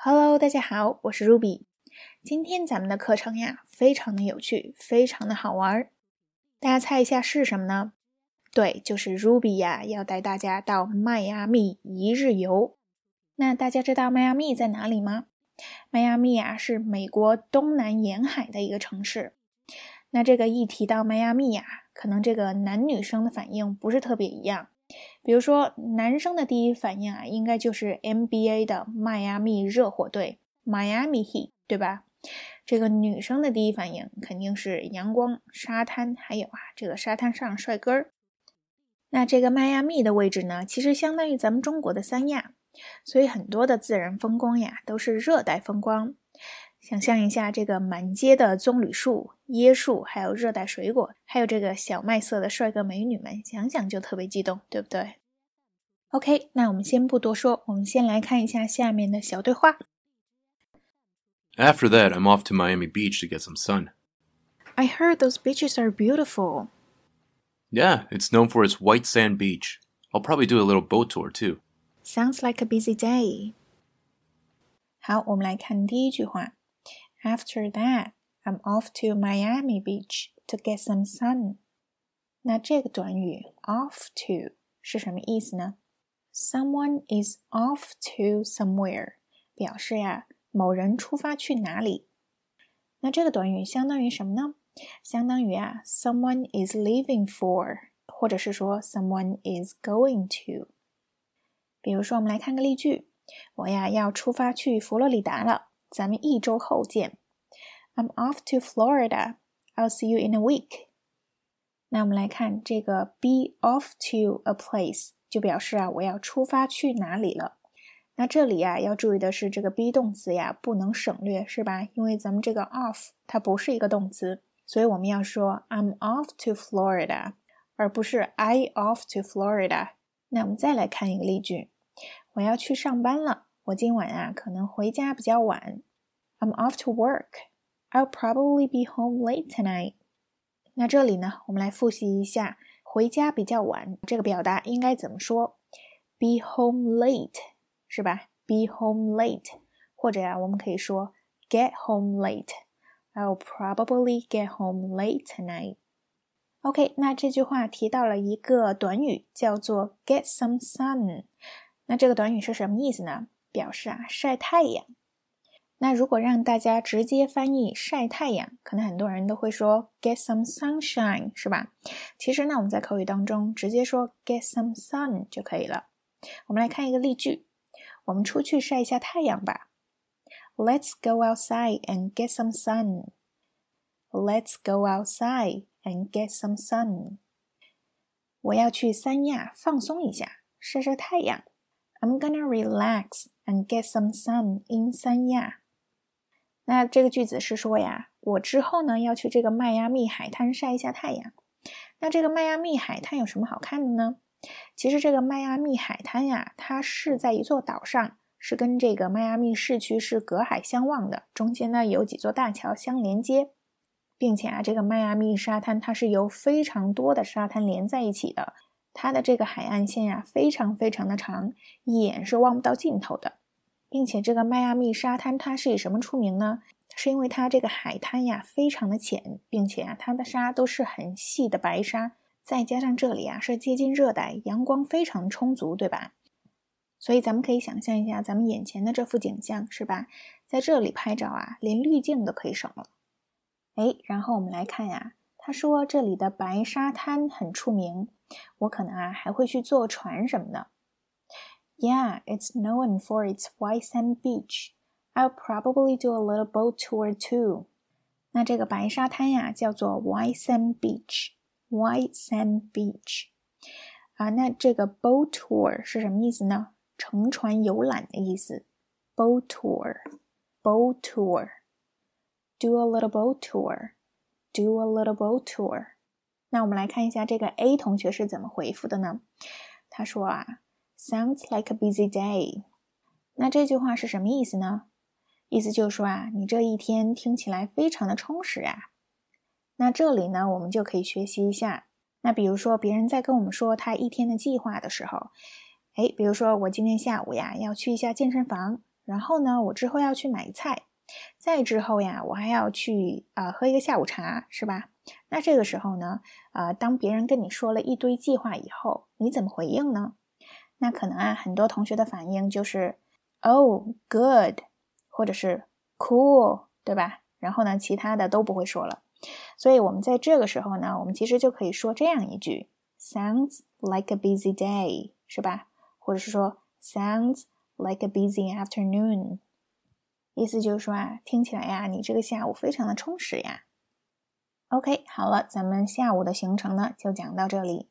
Hello，大家好，我是 Ruby。今天咱们的课程呀，非常的有趣，非常的好玩儿。大家猜一下是什么呢？对，就是 Ruby 呀，要带大家到迈阿密一日游。那大家知道迈阿密在哪里吗？迈阿密呀，是美国东南沿海的一个城市。那这个一提到迈阿密呀，可能这个男女生的反应不是特别一样。比如说，男生的第一反应啊，应该就是 NBA 的迈阿密热火队 （Miami Heat），对吧？这个女生的第一反应肯定是阳光、沙滩，还有啊，这个沙滩上帅哥儿。那这个迈阿密的位置呢，其实相当于咱们中国的三亚，所以很多的自然风光呀，都是热带风光。想象一下，这个满街的棕榈树、椰树，还有热带水果，还有这个小麦色的帅哥美女们，想想就特别激动，对不对？OK，那我们先不多说，我们先来看一下下面的小对话。After that, I'm off to Miami Beach to get some sun. I heard those beaches are beautiful. Yeah, it's known for its white sand beach. I'll probably do a little boat tour too. Sounds like a busy day. 好，我们来看第一句话。 After that, I'm off to Miami Beach to get some sun. 那这个短语 off to 是什么意思呢？Someone is off to somewhere，表示呀某人出发去哪里。那这个短语相当于什么呢？相当于啊，someone is leaving for，或者是说 someone is going to。比如说，我们来看个例句：我呀要出发去佛罗里达了。 咱们一周后见。I'm off to Florida. I'll see you in a week. 那我们来看这个 be off to a place，就表示啊我要出发去哪里了。那这里呀要注意的是，这个 be 动词呀不能省略，是吧？因为咱们这个 off 它不是一个动词，所以我们要说 I'm off to Florida，而不是 I off to Florida。那我们再来看一个例句：我要去上班了。我今晚啊可能回家比较晚。I'm off to work. I'll probably be home late tonight. 那这里呢，我们来复习一下回家比较晚这个表达应该怎么说？Be home late 是吧？Be home late，或者呀，我们可以说 get home late. I'll probably get home late tonight. OK，那这句话提到了一个短语，叫做 get some sun。那这个短语是什么意思呢？ 表示啊晒太阳。那如果让大家直接翻译晒太阳，可能很多人都会说 get some sunshine，是吧？其实呢，我们在口语当中直接说 get some sun 就可以了。我们来看一个例句：我们出去晒一下太阳吧。Let's go outside and get some sun. Let's go outside and get some sun. 我要去三亚放松一下，晒晒太阳。I'm gonna relax and get some sun in 三亚。那这个句子是说呀，我之后呢要去这个迈阿密海滩晒一下太阳。那这个迈阿密海滩有什么好看的呢？其实这个迈阿密海滩呀，它是在一座岛上，是跟这个迈阿密市区是隔海相望的，中间呢有几座大桥相连接，并且啊，这个迈阿密沙滩它是由非常多的沙滩连在一起的。它的这个海岸线呀，非常非常的长，一眼是望不到尽头的，并且这个迈阿密沙滩它是以什么出名呢？是因为它这个海滩呀非常的浅，并且啊它的沙都是很细的白沙，再加上这里啊是接近热带，阳光非常充足，对吧？所以咱们可以想象一下咱们眼前的这幅景象，是吧？在这里拍照啊，连滤镜都可以省了。哎，然后我们来看呀，他说这里的白沙滩很出名。我可能啊还会去坐船什么的。Yeah, it's known for its white sand beach. I'll probably do a little boat tour too. 那这个白沙滩呀叫做 white sand beach. White sand beach. 啊，那这个 boat tour 是什么意思呢？乘船游览的意思。boat tour, boat tour. Do a little boat tour. Do a little boat tour. 那我们来看一下这个 A 同学是怎么回复的呢？他说啊，Sounds like a busy day。那这句话是什么意思呢？意思就是说啊，你这一天听起来非常的充实啊。那这里呢，我们就可以学习一下。那比如说，别人在跟我们说他一天的计划的时候，哎，比如说我今天下午呀要去一下健身房，然后呢，我之后要去买菜，再之后呀，我还要去啊喝一个下午茶，是吧？那这个时候呢，呃，当别人跟你说了一堆计划以后，你怎么回应呢？那可能啊，很多同学的反应就是，Oh, good，或者是 Cool，对吧？然后呢，其他的都不会说了。所以我们在这个时候呢，我们其实就可以说这样一句：Sounds like a busy day，是吧？或者是说 Sounds like a busy afternoon，意思就是说啊，听起来呀，你这个下午非常的充实呀。OK，好了，咱们下午的行程呢就讲到这里。